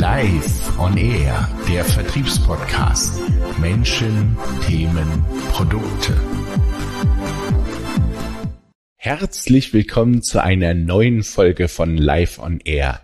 Live on Air, der Vertriebspodcast. Menschen, Themen, Produkte. Herzlich willkommen zu einer neuen Folge von Live on Air,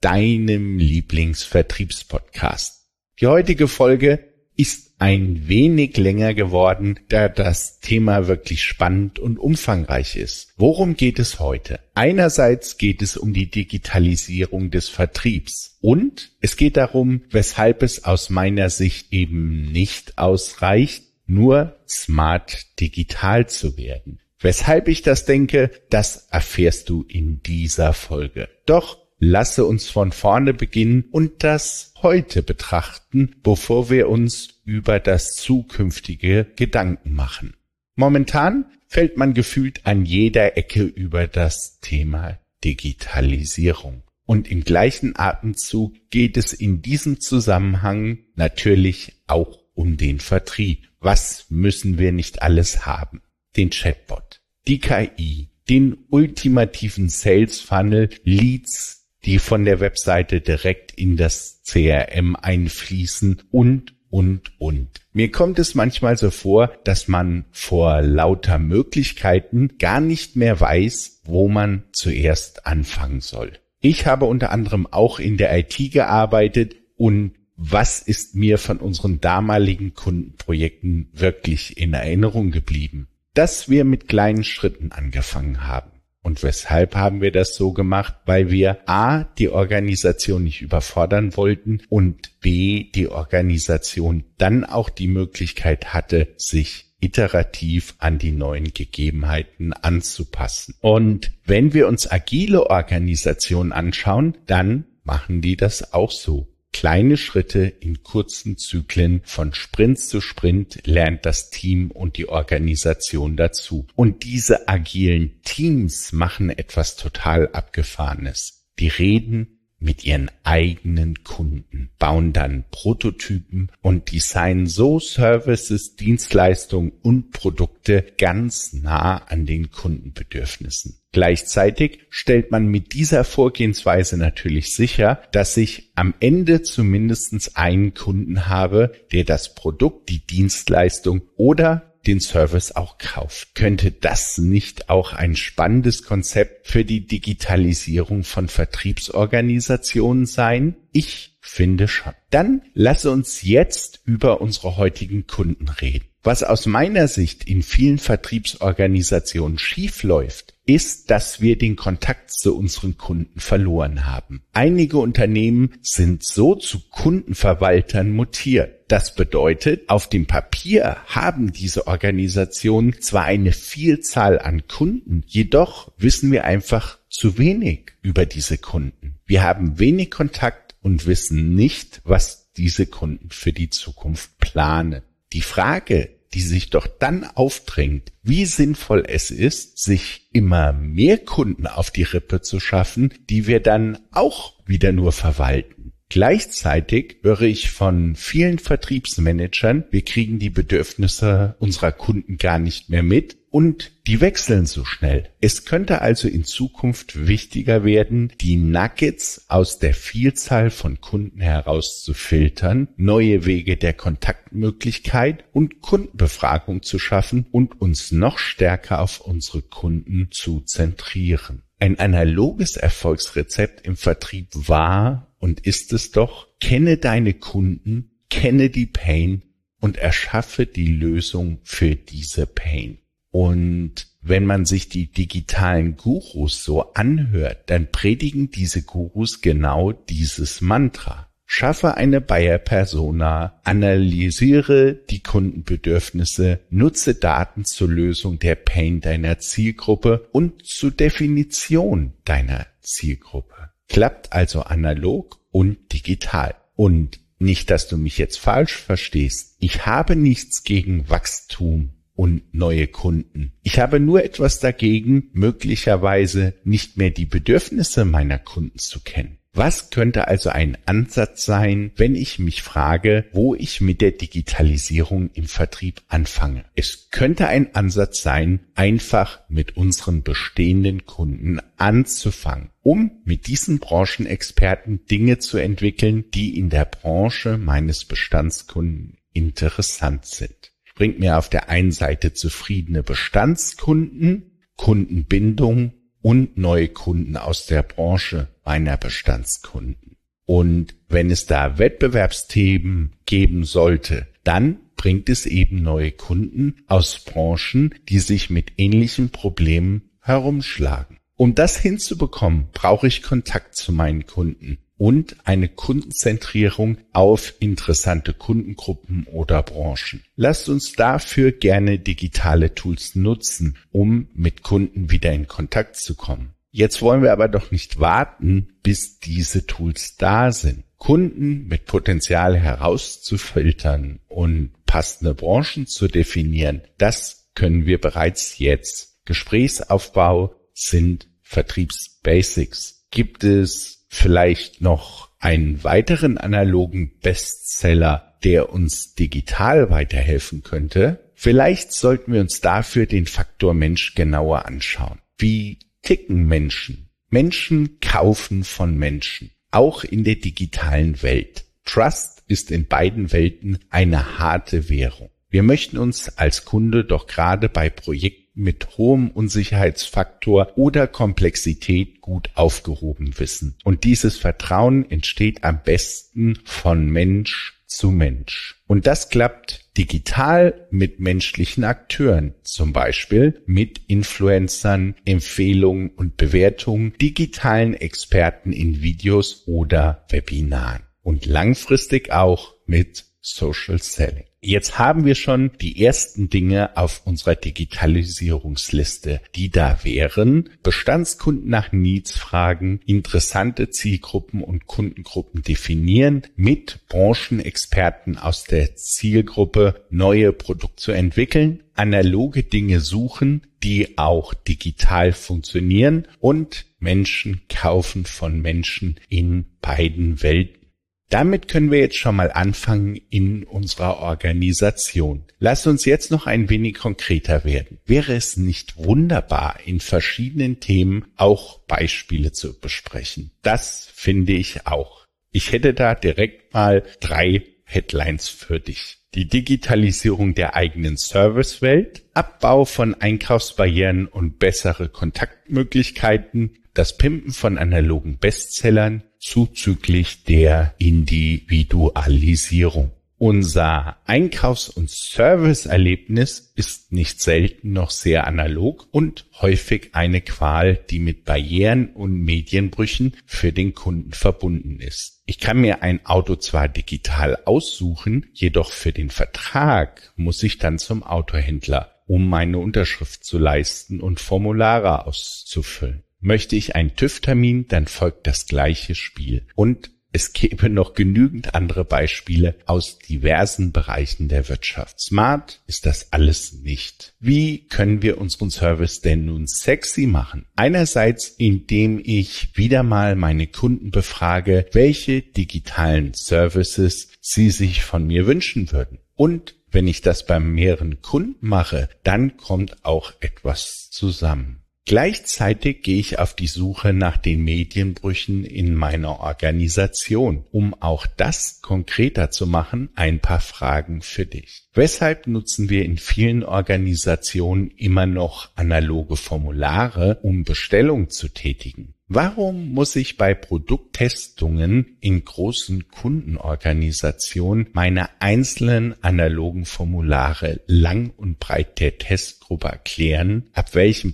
deinem Lieblingsvertriebspodcast. Die heutige Folge ist ein wenig länger geworden, da das Thema wirklich spannend und umfangreich ist. Worum geht es heute? Einerseits geht es um die Digitalisierung des Vertriebs und es geht darum, weshalb es aus meiner Sicht eben nicht ausreicht, nur smart digital zu werden. Weshalb ich das denke, das erfährst du in dieser Folge. Doch lasse uns von vorne beginnen und das heute betrachten, bevor wir uns über das zukünftige Gedanken machen. Momentan fällt man gefühlt an jeder Ecke über das Thema Digitalisierung. Und im gleichen Atemzug geht es in diesem Zusammenhang natürlich auch um den Vertrieb. Was müssen wir nicht alles haben? Den Chatbot, die KI, den ultimativen Sales Funnel, Leads, die von der Webseite direkt in das CRM einfließen und, und, und. Mir kommt es manchmal so vor, dass man vor lauter Möglichkeiten gar nicht mehr weiß, wo man zuerst anfangen soll. Ich habe unter anderem auch in der IT gearbeitet und was ist mir von unseren damaligen Kundenprojekten wirklich in Erinnerung geblieben? Dass wir mit kleinen Schritten angefangen haben. Und weshalb haben wir das so gemacht? Weil wir A, die Organisation nicht überfordern wollten und B, die Organisation dann auch die Möglichkeit hatte, sich iterativ an die neuen Gegebenheiten anzupassen. Und wenn wir uns agile Organisationen anschauen, dann machen die das auch so. Kleine Schritte in kurzen Zyklen von Sprint zu Sprint lernt das Team und die Organisation dazu. Und diese agilen Teams machen etwas total Abgefahrenes. Die reden mit ihren eigenen Kunden, bauen dann Prototypen und designen so Services, Dienstleistungen und Produkte ganz nah an den Kundenbedürfnissen. Gleichzeitig stellt man mit dieser Vorgehensweise natürlich sicher, dass ich am Ende zumindest einen Kunden habe, der das Produkt, die Dienstleistung oder den Service auch kauft. Könnte das nicht auch ein spannendes Konzept für die Digitalisierung von Vertriebsorganisationen sein? Ich finde schon. Dann lasse uns jetzt über unsere heutigen Kunden reden. Was aus meiner Sicht in vielen Vertriebsorganisationen schiefläuft, ist, dass wir den Kontakt zu unseren Kunden verloren haben. Einige Unternehmen sind so zu Kundenverwaltern mutiert. Das bedeutet, auf dem Papier haben diese Organisationen zwar eine Vielzahl an Kunden, jedoch wissen wir einfach zu wenig über diese Kunden. Wir haben wenig Kontakt und wissen nicht, was diese Kunden für die Zukunft planen. Die Frage, die sich doch dann aufdrängt, wie sinnvoll es ist, sich immer mehr Kunden auf die Rippe zu schaffen, die wir dann auch wieder nur verwalten. Gleichzeitig höre ich von vielen Vertriebsmanagern, wir kriegen die Bedürfnisse unserer Kunden gar nicht mehr mit und die wechseln so schnell. Es könnte also in Zukunft wichtiger werden, die Nuggets aus der Vielzahl von Kunden heraus zu filtern, neue Wege der Kontaktmöglichkeit und Kundenbefragung zu schaffen und uns noch stärker auf unsere Kunden zu zentrieren. Ein analoges Erfolgsrezept im Vertrieb war und ist es doch, kenne deine Kunden, kenne die Pain und erschaffe die Lösung für diese Pain. Und wenn man sich die digitalen Gurus so anhört, dann predigen diese Gurus genau dieses Mantra. Schaffe eine Buyer-Persona, analysiere die Kundenbedürfnisse, nutze Daten zur Lösung der Pain deiner Zielgruppe und zur Definition deiner Zielgruppe. Klappt also analog und digital. Und nicht, dass du mich jetzt falsch verstehst. Ich habe nichts gegen Wachstum und neue Kunden. Ich habe nur etwas dagegen, möglicherweise nicht mehr die Bedürfnisse meiner Kunden zu kennen. Was könnte also ein Ansatz sein, wenn ich mich frage, wo ich mit der Digitalisierung im Vertrieb anfange? Es könnte ein Ansatz sein, einfach mit unseren bestehenden Kunden anzufangen, um mit diesen Branchenexperten Dinge zu entwickeln, die in der Branche meines Bestandskunden interessant sind. Bringt mir auf der einen Seite zufriedene Bestandskunden, Kundenbindung und neue Kunden aus der Branche meiner Bestandskunden. Und wenn es da Wettbewerbsthemen geben sollte, dann bringt es eben neue Kunden aus Branchen, die sich mit ähnlichen Problemen herumschlagen. Um das hinzubekommen, brauche ich Kontakt zu meinen Kunden und eine Kundenzentrierung auf interessante Kundengruppen oder Branchen. Lasst uns dafür gerne digitale Tools nutzen, um mit Kunden wieder in Kontakt zu kommen. Jetzt wollen wir aber doch nicht warten, bis diese Tools da sind. Kunden mit Potenzial herauszufiltern und passende Branchen zu definieren, das können wir bereits jetzt. Gesprächsaufbau sind Vertriebsbasics. Gibt es vielleicht noch einen weiteren analogen Bestseller, der uns digital weiterhelfen könnte? Vielleicht sollten wir uns dafür den Faktor Mensch genauer anschauen. Wie ticken Menschen? Menschen kaufen von Menschen, auch in der digitalen Welt. Trust ist in beiden Welten eine harte Währung. Wir möchten uns als Kunde doch gerade bei Projekten mit hohem Unsicherheitsfaktor oder Komplexität gut aufgehoben wissen. Und dieses Vertrauen entsteht am besten von Mensch zu Mensch. Und das klappt digital mit menschlichen Akteuren, zum Beispiel mit Influencern, Empfehlungen und Bewertungen, digitalen Experten in Videos oder Webinaren. Und langfristig auch mit Social Selling. Jetzt haben wir schon die ersten Dinge auf unserer Digitalisierungsliste, die da wären. Bestandskunden nach Needs fragen, interessante Zielgruppen und Kundengruppen definieren, mit Branchenexperten aus der Zielgruppe neue Produkte zu entwickeln, analoge Dinge suchen, die auch digital funktionieren und Menschen kaufen von Menschen in beiden Welten. Damit können wir jetzt schon mal anfangen in unserer Organisation. Lass uns jetzt noch ein wenig konkreter werden. Wäre es nicht wunderbar, in verschiedenen Themen auch Beispiele zu besprechen? Das finde ich auch. Ich hätte da direkt mal drei Headlines für dich. Die Digitalisierung der eigenen Servicewelt, Abbau von Einkaufsbarrieren und bessere Kontaktmöglichkeiten, das Pimpen von analogen Bestsellern zuzüglich der Individualisierung. Unser Einkaufs- und Serviceerlebnis ist nicht selten noch sehr analog und häufig eine Qual, die mit Barrieren und Medienbrüchen für den Kunden verbunden ist. Ich kann mir ein Auto zwar digital aussuchen, jedoch für den Vertrag muss ich dann zum Autohändler, um meine Unterschrift zu leisten und Formulare auszufüllen. Möchte ich einen TÜV-Termin, dann folgt das gleiche Spiel. Und es gäbe noch genügend andere Beispiele aus diversen Bereichen der Wirtschaft. Smart ist das alles nicht. Wie können wir unseren Service denn nun sexy machen? Einerseits, indem ich wieder mal meine Kunden befrage, welche digitalen Services sie sich von mir wünschen würden. Und wenn ich das bei mehreren Kunden mache, dann kommt auch etwas zusammen. Gleichzeitig gehe ich auf die Suche nach den Medienbrüchen in meiner Organisation. Um auch das konkreter zu machen, ein paar Fragen für dich. Weshalb nutzen wir in vielen Organisationen immer noch analoge Formulare, um Bestellungen zu tätigen? Warum muss ich bei Produkttestungen in großen Kundenorganisationen meine einzelnen analogen Formulare lang und breit der Testgruppe erklären, ab welchem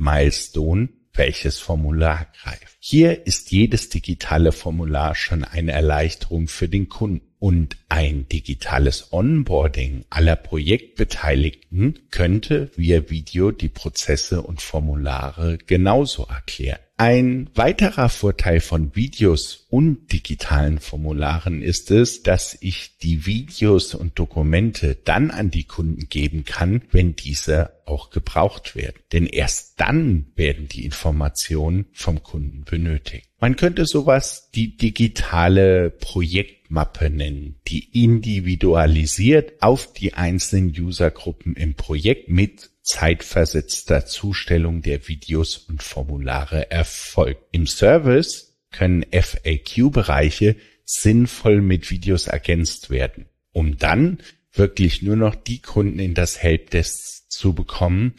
Projektmilestone welches Formular greift? Hier ist jedes digitale Formular schon eine Erleichterung für den Kunden und ein digitales Onboarding aller Projektbeteiligten könnte via Video die Prozesse und Formulare genauso erklären. Ein weiterer Vorteil von Videos und digitalen Formularen ist es, dass ich die Videos und Dokumente dann an die Kunden geben kann, wenn diese auch gebraucht werden. Denn erst dann werden die Informationen vom Kunden benötigt. Man könnte sowas die digitale Projektmappe nennen, die individualisiert auf die einzelnen Usergruppen im Projekt mit zeitversetzter Zustellung der Videos und Formulare erfolgt. Im Service können FAQ-Bereiche sinnvoll mit Videos ergänzt werden, um dann wirklich nur noch die Kunden in das Helpdesk zu bekommen,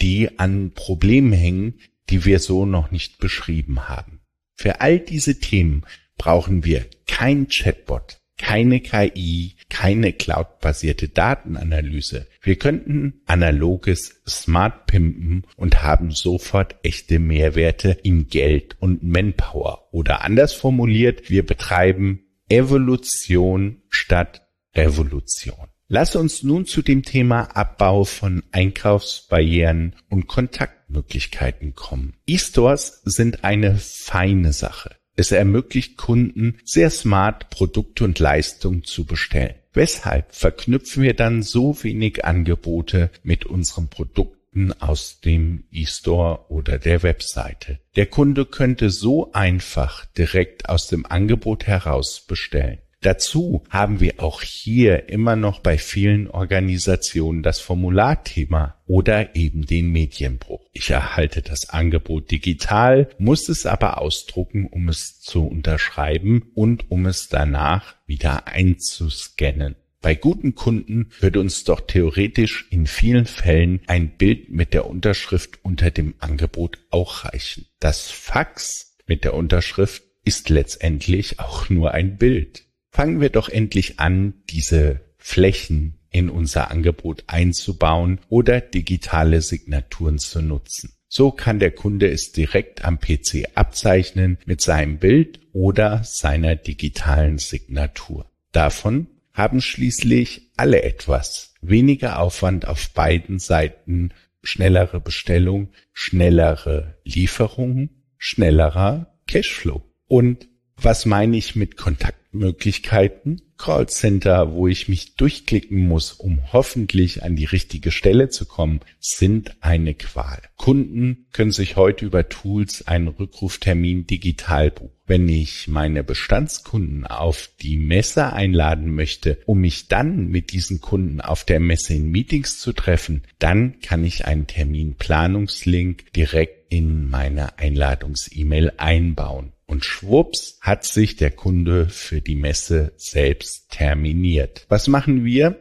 die an Problemen hängen, die wir so noch nicht beschrieben haben. Für all diese Themen brauchen wir kein Chatbot, keine KI, keine cloudbasierte Datenanalyse. Wir könnten analoges Smart pimpen und haben sofort echte Mehrwerte in Geld und Manpower. Oder anders formuliert, wir betreiben Evolution statt Revolution. Lass uns nun zu dem Thema Abbau von Einkaufsbarrieren und Kontaktmöglichkeiten kommen. E-Stores sind eine feine Sache. Es ermöglicht Kunden sehr smart Produkte und Leistungen zu bestellen. Weshalb verknüpfen wir dann so wenig Angebote mit unseren Produkten aus dem E-Store oder der Webseite? Der Kunde könnte so einfach direkt aus dem Angebot heraus bestellen. Dazu haben wir auch hier immer noch bei vielen Organisationen das Formularthema oder eben den Medienbruch. Ich erhalte das Angebot digital, muss es aber ausdrucken, um es zu unterschreiben und um es danach wieder einzuscannen. Bei guten Kunden würde uns doch theoretisch in vielen Fällen ein Bild mit der Unterschrift unter dem Angebot auch reichen. Das Fax mit der Unterschrift ist letztendlich auch nur ein Bild fangen wir doch endlich an, diese Flächen in unser Angebot einzubauen oder digitale Signaturen zu nutzen. So kann der Kunde es direkt am PC abzeichnen mit seinem Bild oder seiner digitalen Signatur. Davon haben schließlich alle etwas. Weniger Aufwand auf beiden Seiten, schnellere Bestellung, schnellere Lieferungen, schnellerer Cashflow. Und was meine ich mit Kontaktmöglichkeiten? Callcenter, wo ich mich durchklicken muss, um hoffentlich an die richtige Stelle zu kommen, sind eine Qual. Kunden können sich heute über Tools einen Rückruftermin digital buchen. Wenn ich meine Bestandskunden auf die Messe einladen möchte, um mich dann mit diesen Kunden auf der Messe in Meetings zu treffen, dann kann ich einen Terminplanungslink direkt in meine Einladungs-E-Mail einbauen und schwupps hat sich der Kunde für die Messe selbst terminiert. Was machen wir?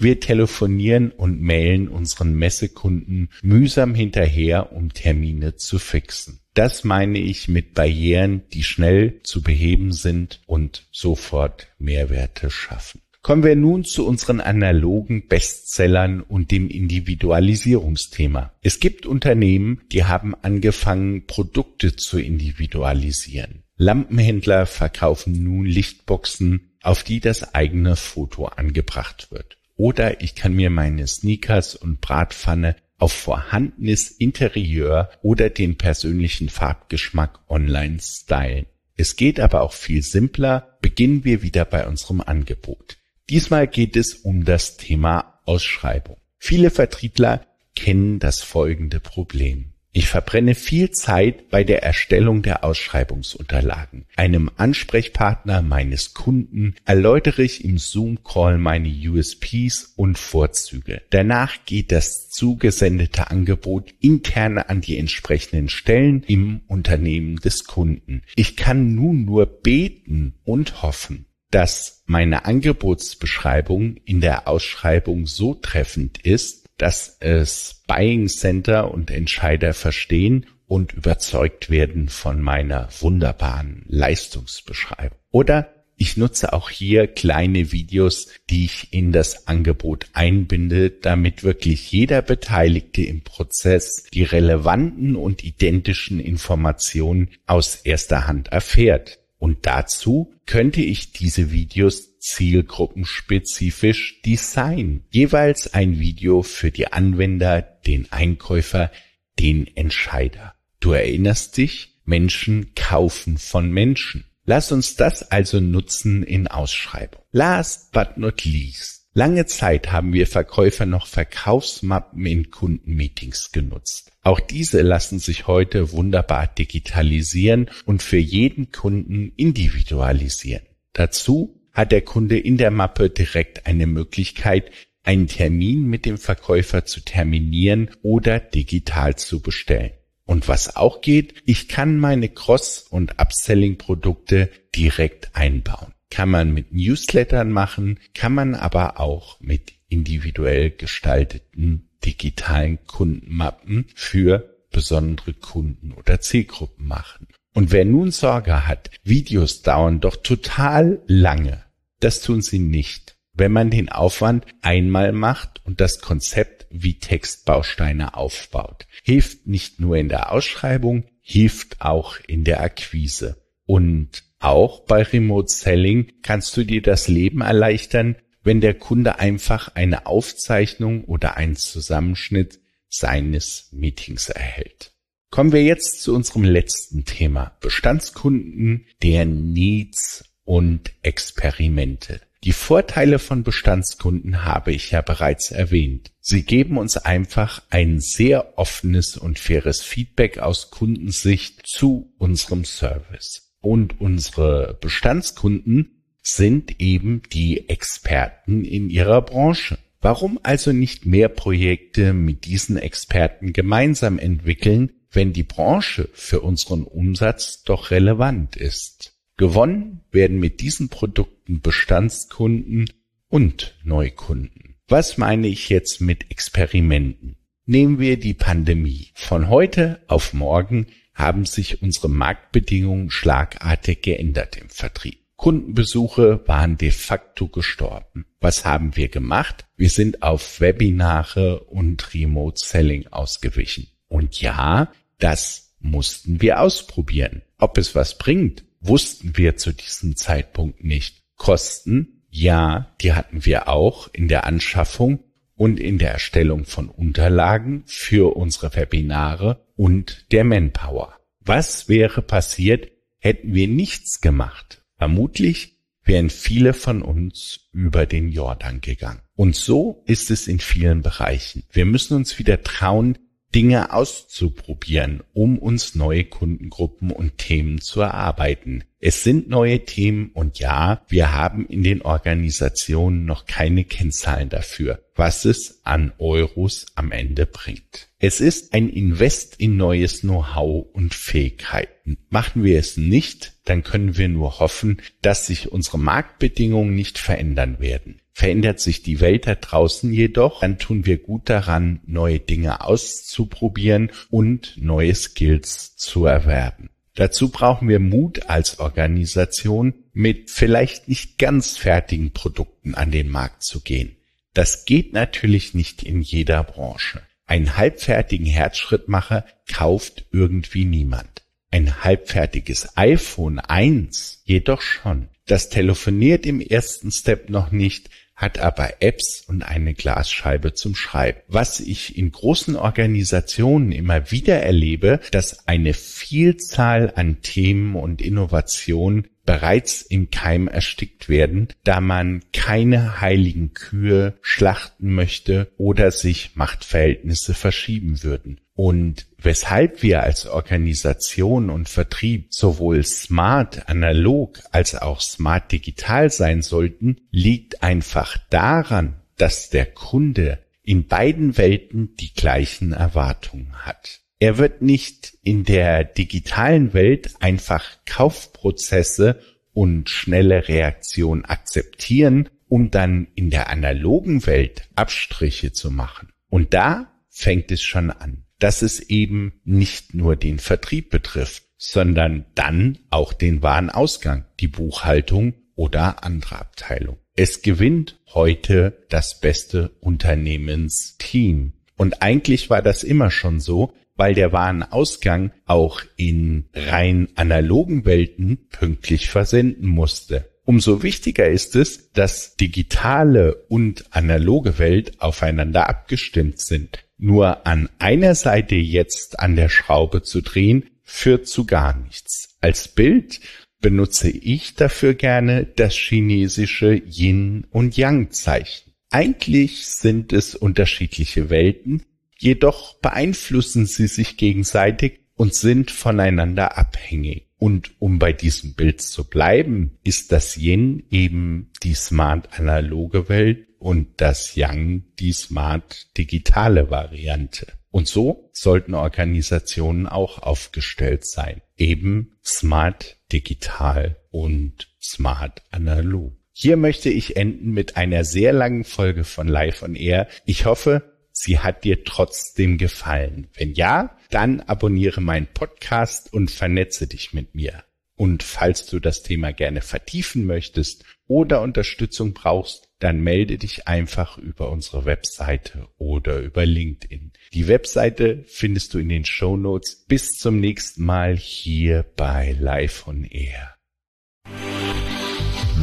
Wir telefonieren und mailen unseren Messekunden mühsam hinterher, um Termine zu fixen. Das meine ich mit Barrieren, die schnell zu beheben sind und sofort Mehrwerte schaffen. Kommen wir nun zu unseren analogen Bestsellern und dem Individualisierungsthema. Es gibt Unternehmen, die haben angefangen, Produkte zu individualisieren. Lampenhändler verkaufen nun Lichtboxen, auf die das eigene Foto angebracht wird. Oder ich kann mir meine Sneakers und Bratpfanne auf vorhandenes Interieur oder den persönlichen Farbgeschmack online stylen. Es geht aber auch viel simpler. Beginnen wir wieder bei unserem Angebot. Diesmal geht es um das Thema Ausschreibung. Viele Vertriebler kennen das folgende Problem. Ich verbrenne viel Zeit bei der Erstellung der Ausschreibungsunterlagen. Einem Ansprechpartner meines Kunden erläutere ich im Zoom-Call meine USPs und Vorzüge. Danach geht das zugesendete Angebot intern an die entsprechenden Stellen im Unternehmen des Kunden. Ich kann nun nur beten und hoffen, dass meine Angebotsbeschreibung in der Ausschreibung so treffend ist, dass es Buying Center und Entscheider verstehen und überzeugt werden von meiner wunderbaren Leistungsbeschreibung. Oder ich nutze auch hier kleine Videos, die ich in das Angebot einbinde, damit wirklich jeder Beteiligte im Prozess die relevanten und identischen Informationen aus erster Hand erfährt. Und dazu könnte ich diese Videos zielgruppenspezifisch designen. Jeweils ein Video für die Anwender, den Einkäufer, den Entscheider. Du erinnerst dich, Menschen kaufen von Menschen. Lass uns das also nutzen in Ausschreibung. Last but not least Lange Zeit haben wir Verkäufer noch Verkaufsmappen in Kundenmeetings genutzt. Auch diese lassen sich heute wunderbar digitalisieren und für jeden Kunden individualisieren. Dazu hat der Kunde in der Mappe direkt eine Möglichkeit, einen Termin mit dem Verkäufer zu terminieren oder digital zu bestellen. Und was auch geht, ich kann meine Cross- und Upselling-Produkte direkt einbauen. Kann man mit Newslettern machen, kann man aber auch mit individuell gestalteten digitalen Kundenmappen für besondere Kunden oder Zielgruppen machen. Und wer nun Sorge hat, Videos dauern doch total lange, das tun sie nicht. Wenn man den Aufwand einmal macht und das Konzept wie Textbausteine aufbaut, hilft nicht nur in der Ausschreibung, hilft auch in der Akquise. Und auch bei Remote Selling kannst du dir das Leben erleichtern, wenn der Kunde einfach eine Aufzeichnung oder einen Zusammenschnitt seines Meetings erhält. Kommen wir jetzt zu unserem letzten Thema. Bestandskunden, deren Needs und Experimente. Die Vorteile von Bestandskunden habe ich ja bereits erwähnt. Sie geben uns einfach ein sehr offenes und faires Feedback aus Kundensicht zu unserem Service. Und unsere Bestandskunden sind eben die Experten in ihrer Branche. Warum also nicht mehr Projekte mit diesen Experten gemeinsam entwickeln, wenn die Branche für unseren Umsatz doch relevant ist? Gewonnen werden mit diesen Produkten Bestandskunden und Neukunden. Was meine ich jetzt mit Experimenten? Nehmen wir die Pandemie. Von heute auf morgen haben sich unsere Marktbedingungen schlagartig geändert im Vertrieb. Kundenbesuche waren de facto gestorben. Was haben wir gemacht? Wir sind auf Webinare und Remote Selling ausgewichen. Und ja, das mussten wir ausprobieren. Ob es was bringt, wussten wir zu diesem Zeitpunkt nicht. Kosten, ja, die hatten wir auch in der Anschaffung und in der Erstellung von Unterlagen für unsere Webinare und der Manpower. Was wäre passiert, hätten wir nichts gemacht? Vermutlich wären viele von uns über den Jordan gegangen. Und so ist es in vielen Bereichen. Wir müssen uns wieder trauen, Dinge auszuprobieren, um uns neue Kundengruppen und Themen zu erarbeiten. Es sind neue Themen und ja, wir haben in den Organisationen noch keine Kennzahlen dafür, was es an Euros am Ende bringt. Es ist ein Invest in neues Know-how und Fähigkeiten. Machen wir es nicht, dann können wir nur hoffen, dass sich unsere Marktbedingungen nicht verändern werden. Verändert sich die Welt da draußen jedoch, dann tun wir gut daran, neue Dinge auszuprobieren und neue Skills zu erwerben. Dazu brauchen wir Mut als Organisation, mit vielleicht nicht ganz fertigen Produkten an den Markt zu gehen. Das geht natürlich nicht in jeder Branche. Einen halbfertigen Herzschrittmacher kauft irgendwie niemand. Ein halbfertiges iPhone 1 jedoch schon. Das telefoniert im ersten Step noch nicht, hat aber Apps und eine Glasscheibe zum Schreiben. Was ich in großen Organisationen immer wieder erlebe, dass eine Vielzahl an Themen und Innovationen bereits im Keim erstickt werden, da man keine heiligen Kühe schlachten möchte oder sich Machtverhältnisse verschieben würden. Und weshalb wir als Organisation und Vertrieb sowohl smart analog als auch smart digital sein sollten, liegt einfach daran, dass der Kunde in beiden Welten die gleichen Erwartungen hat. Er wird nicht in der digitalen Welt einfach Kaufprozesse und schnelle Reaktionen akzeptieren, um dann in der analogen Welt Abstriche zu machen. Und da fängt es schon an, dass es eben nicht nur den Vertrieb betrifft, sondern dann auch den Warenausgang, die Buchhaltung oder andere Abteilung. Es gewinnt heute das beste Unternehmensteam. Und eigentlich war das immer schon so, weil der Warenausgang auch in rein analogen Welten pünktlich versenden musste. Umso wichtiger ist es, dass digitale und analoge Welt aufeinander abgestimmt sind. Nur an einer Seite jetzt an der Schraube zu drehen, führt zu gar nichts. Als Bild benutze ich dafür gerne das chinesische Yin und Yang Zeichen. Eigentlich sind es unterschiedliche Welten, jedoch beeinflussen sie sich gegenseitig und sind voneinander abhängig. Und um bei diesem Bild zu bleiben, ist das Yin eben die smart analoge Welt und das Yang die smart digitale Variante. Und so sollten Organisationen auch aufgestellt sein. Eben smart digital und smart analog. Hier möchte ich enden mit einer sehr langen Folge von Live on Air. Ich hoffe, sie hat dir trotzdem gefallen. Wenn ja, dann abonniere meinen Podcast und vernetze dich mit mir. Und falls du das Thema gerne vertiefen möchtest oder Unterstützung brauchst, dann melde dich einfach über unsere Webseite oder über LinkedIn. Die Webseite findest du in den Show Notes. Bis zum nächsten Mal hier bei Live on Air.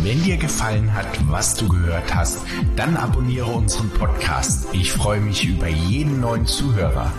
Wenn dir gefallen hat, was du gehört hast, dann abonniere unseren Podcast. Ich freue mich über jeden neuen Zuhörer.